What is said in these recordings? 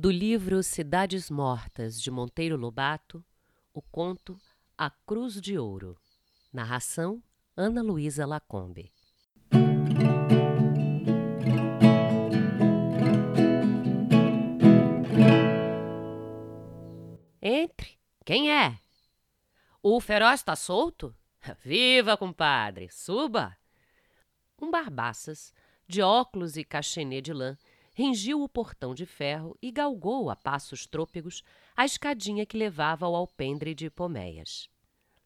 Do livro Cidades Mortas, de Monteiro Lobato, o conto A Cruz de Ouro. Narração Ana Luísa Lacombe. Entre. Quem é? O feroz está solto? Viva, compadre! Suba! Um barbaças, de óculos e cachenê de lã, ringiu o portão de ferro e galgou a passos trôpegos a escadinha que levava ao alpendre de Poméias.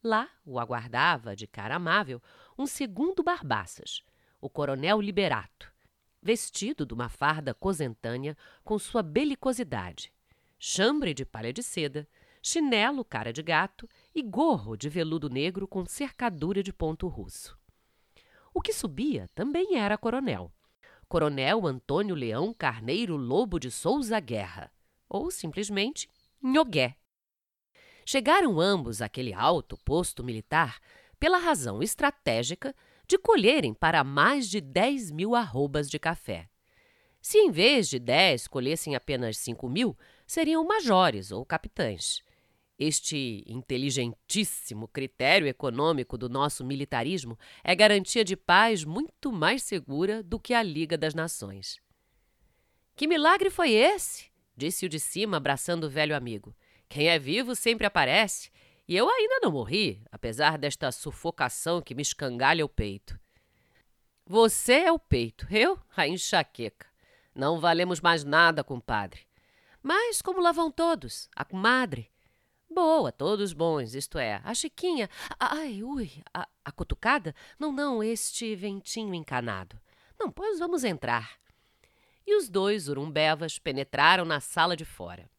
Lá o aguardava, de cara amável, um segundo Barbaças, o coronel Liberato, vestido de uma farda cosentânea com sua belicosidade, chambre de palha de seda, chinelo cara de gato e gorro de veludo negro com cercadura de ponto russo. O que subia também era coronel. Coronel Antônio Leão Carneiro Lobo de Souza Guerra, ou simplesmente Nhogué. Chegaram ambos àquele alto posto militar pela razão estratégica de colherem para mais de 10 mil arrobas de café. Se em vez de 10 colhessem apenas 5 mil, seriam majores ou capitães. Este inteligentíssimo critério econômico do nosso militarismo é garantia de paz muito mais segura do que a Liga das Nações. Que milagre foi esse? disse o de cima, abraçando o velho amigo. Quem é vivo sempre aparece, e eu ainda não morri, apesar desta sufocação que me escangalha o peito. Você é o peito, eu a enxaqueca. Não valemos mais nada, compadre. Mas como lá vão todos? A comadre, Boa, todos bons, isto é, a Chiquinha. Ai, ui, a, a cutucada? Não, não, este ventinho encanado. Não, pois vamos entrar. E os dois urumbevas penetraram na sala de fora.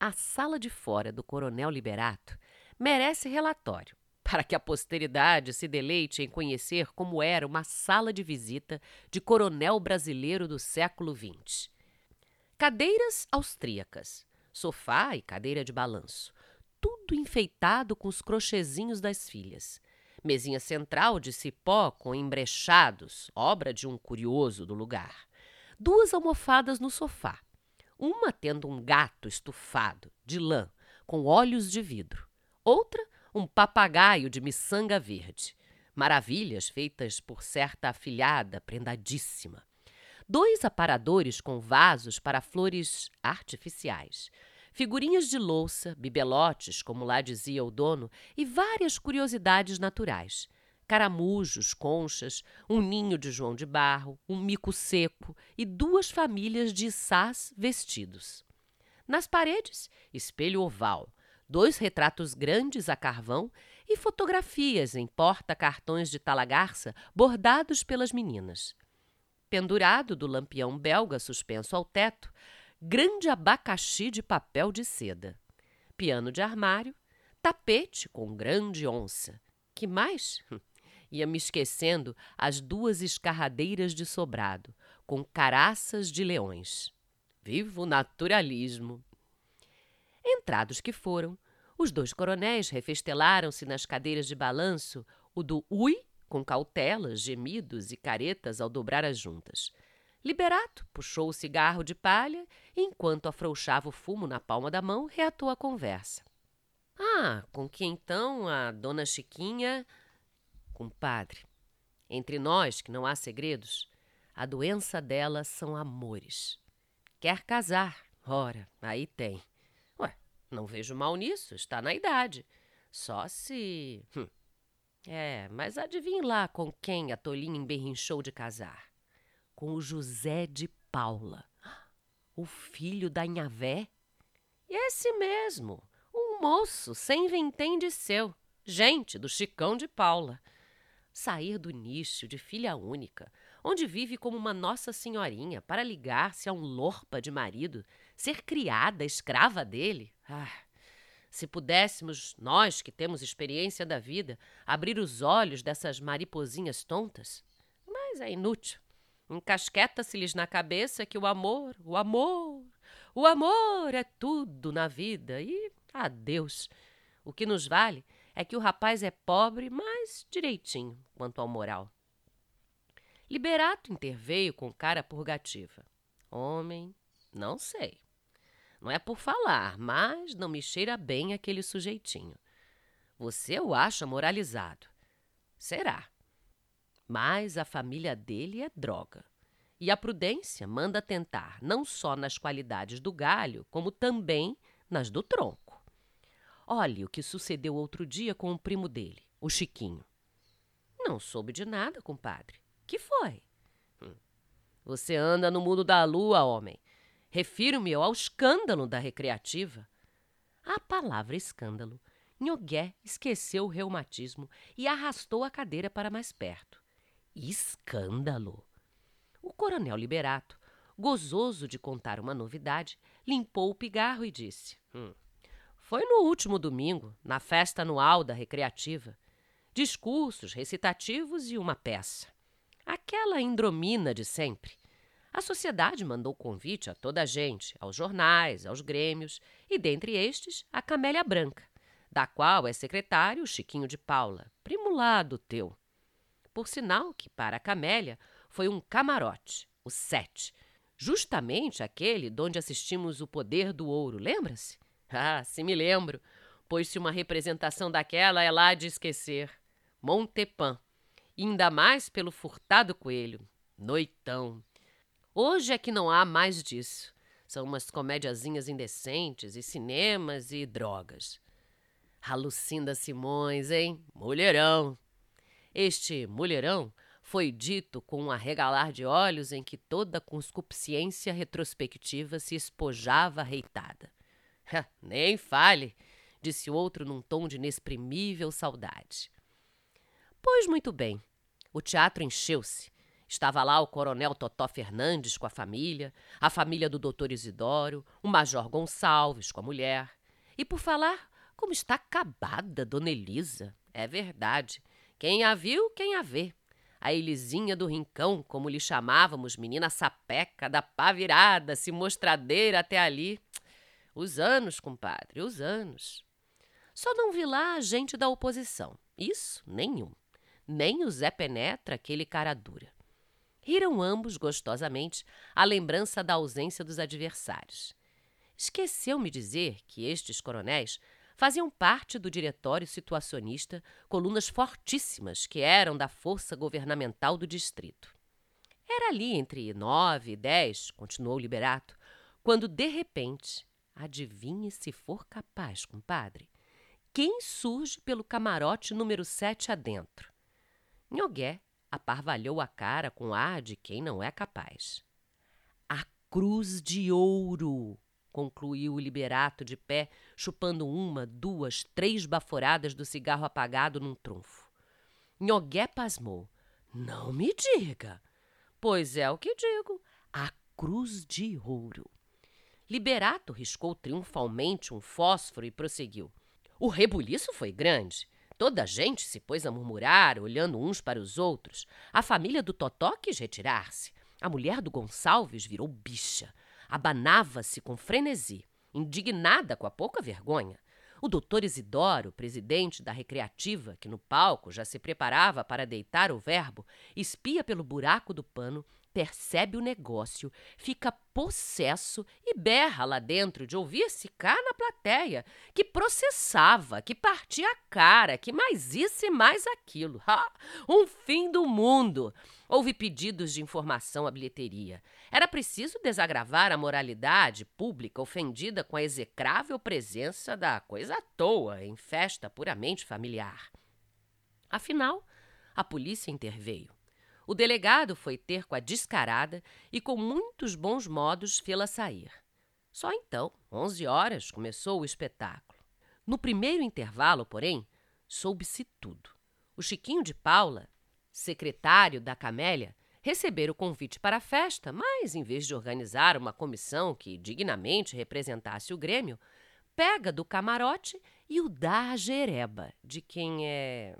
A sala de fora do Coronel Liberato merece relatório, para que a posteridade se deleite em conhecer como era uma sala de visita de coronel brasileiro do século XX. Cadeiras austríacas, sofá e cadeira de balanço, tudo enfeitado com os crochêzinhos das filhas. Mesinha central de cipó com embrechados, obra de um curioso do lugar. Duas almofadas no sofá, uma tendo um gato estufado, de lã, com olhos de vidro. Outra, um papagaio de miçanga verde. Maravilhas feitas por certa afilhada prendadíssima. Dois aparadores com vasos para flores artificiais figurinhas de louça, bibelotes, como lá dizia o dono, e várias curiosidades naturais. Caramujos, conchas, um ninho de João de Barro, um mico seco e duas famílias de sás vestidos. Nas paredes, espelho oval, dois retratos grandes a carvão e fotografias em porta-cartões de talagarça bordados pelas meninas. Pendurado do lampião belga suspenso ao teto, grande abacaxi de papel de seda, piano de armário, tapete com grande onça. Que mais? Ia me esquecendo as duas escarradeiras de sobrado, com caraças de leões. Vivo naturalismo! Entrados que foram, os dois coronéis refestelaram-se nas cadeiras de balanço, o do ui, com cautelas, gemidos e caretas ao dobrar as juntas. Liberato puxou o cigarro de palha e, enquanto afrouxava o fumo na palma da mão, reatou a conversa. Ah, com que então a dona Chiquinha. Compadre, entre nós que não há segredos, a doença dela são amores. Quer casar? Ora, aí tem. Ué, não vejo mal nisso, está na idade. Só se. Hum. É, mas adivinhe lá com quem a Tolinha emberrinchou de casar com o José de Paula, o filho da Inhavé? Esse mesmo, um moço sem vintém de seu, gente do Chicão de Paula. Sair do nicho de filha única, onde vive como uma Nossa Senhorinha, para ligar-se a um lorpa de marido, ser criada, escrava dele. Ah, se pudéssemos, nós que temos experiência da vida, abrir os olhos dessas mariposinhas tontas. Mas é inútil. Encasqueta-se-lhes na cabeça que o amor, o amor, o amor é tudo na vida e adeus. O que nos vale é que o rapaz é pobre, mas direitinho quanto ao moral. Liberato interveio com cara purgativa. Homem, não sei. Não é por falar, mas não me cheira bem aquele sujeitinho. Você o acha moralizado. Será. Mas a família dele é droga. E a prudência manda tentar não só nas qualidades do galho, como também nas do tronco. Olhe o que sucedeu outro dia com o primo dele, o Chiquinho. Não soube de nada, compadre. Que foi? Hum. Você anda no mundo da lua, homem. Refiro-me ao escândalo da recreativa. A palavra escândalo, Nhogué esqueceu o reumatismo e arrastou a cadeira para mais perto. Escândalo! O coronel Liberato, gozoso de contar uma novidade, limpou o pigarro e disse: hum, Foi no último domingo, na festa anual da recreativa discursos, recitativos e uma peça. Aquela indromina de sempre. A sociedade mandou convite a toda a gente, aos jornais, aos grêmios, e dentre estes, a Camélia Branca, da qual é secretário Chiquinho de Paula, primo lá do teu. Por sinal que, para a Camélia, foi um camarote, o sete, justamente aquele donde assistimos o Poder do Ouro, lembra-se? Ah, se me lembro, pois se uma representação daquela é lá de esquecer. Montepan, ainda mais pelo furtado coelho. Noitão. Hoje é que não há mais disso. São umas comédiazinhas indecentes e cinemas e drogas. Alucinda Simões, hein? Mulherão. Este mulherão foi dito com um arregalar de olhos em que toda a conscupiscência retrospectiva se espojava reitada. Nem fale, disse outro num tom de inexprimível saudade. Pois muito bem. O teatro encheu-se. Estava lá o coronel Totó Fernandes com a família, a família do doutor Isidoro, o major Gonçalves com a mulher. E por falar, como está acabada Dona Elisa. É verdade. Quem a viu, quem a vê. A Elisinha do Rincão, como lhe chamávamos, menina sapeca, da pá virada, se mostradeira até ali. Os anos, compadre, os anos. Só não vi lá a gente da oposição. Isso, nenhum nem o Zé Penetra, aquele cara dura. Riram ambos gostosamente à lembrança da ausência dos adversários. Esqueceu-me dizer que estes coronéis faziam parte do diretório situacionista, colunas fortíssimas que eram da força governamental do distrito. Era ali entre nove e dez, continuou o Liberato, quando de repente, adivinhe se for capaz, compadre, quem surge pelo camarote número sete adentro? Nhogué aparvalhou a cara com ar de quem não é capaz. A cruz de ouro! Concluiu o liberato de pé, chupando uma, duas, três baforadas do cigarro apagado num trunfo. Nhogué pasmou. Não me diga! Pois é o que digo. A cruz de ouro. Liberato riscou triunfalmente um fósforo e prosseguiu. O rebuliço foi grande. Toda a gente se pôs a murmurar, olhando uns para os outros. A família do Totó quis retirar-se. A mulher do Gonçalves virou bicha. Abanava-se com frenesi, indignada com a pouca vergonha. O doutor Isidoro, presidente da recreativa, que no palco já se preparava para deitar o verbo, espia pelo buraco do pano percebe o negócio, fica possesso e berra lá dentro de ouvir-se cá na plateia, que processava, que partia a cara, que mais isso e mais aquilo. Ha! Um fim do mundo! Houve pedidos de informação à bilheteria. Era preciso desagravar a moralidade pública ofendida com a execrável presença da coisa à toa em festa puramente familiar. Afinal, a polícia interveio. O delegado foi ter com a descarada e, com muitos bons modos, fê-la sair. Só então, onze horas, começou o espetáculo. No primeiro intervalo, porém, soube-se tudo. O Chiquinho de Paula, secretário da Camélia, recebera o convite para a festa, mas, em vez de organizar uma comissão que dignamente representasse o Grêmio, pega do camarote e o dá à Jereba, de quem é.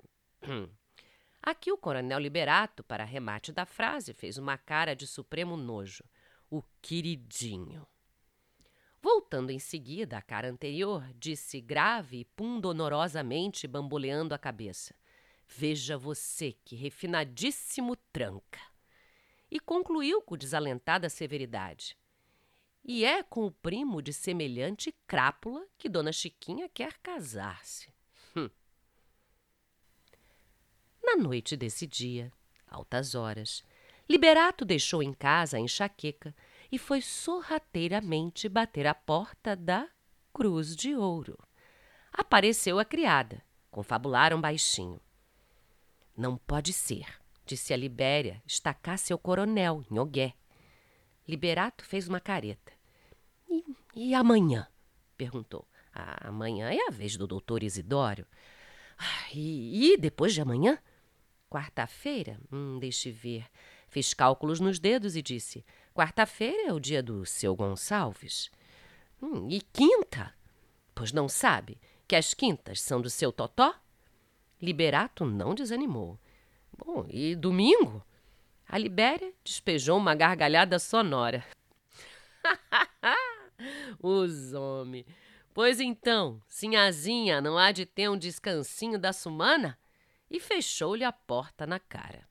Aqui o coronel Liberato, para remate da frase, fez uma cara de supremo nojo. O queridinho. Voltando em seguida à cara anterior, disse grave e pundonorosamente, bamboleando a cabeça. Veja você que refinadíssimo tranca. E concluiu com desalentada severidade. E é com o primo de semelhante crápula que Dona Chiquinha quer casar-se. Hum. Na noite desse dia, altas horas, Liberato deixou em casa a enxaqueca e foi sorrateiramente bater à porta da Cruz de Ouro. Apareceu a criada. Confabularam baixinho. Não pode ser, disse a Libéria, estacar seu coronel, Nhogué. Liberato fez uma careta. E, e amanhã? perguntou. Ah, amanhã é a vez do doutor Isidório. Ah, e, e depois de amanhã? Quarta-feira? Hum, deixe ver. Fez cálculos nos dedos e disse: Quarta-feira é o dia do seu Gonçalves. Hum, e quinta? Pois não sabe que as quintas são do seu Totó? Liberato não desanimou. Bom, e domingo? A Libéria despejou uma gargalhada sonora. Os homens. Pois então, sinhazinha não há de ter um descansinho da sumana? E fechou-lhe a porta na cara.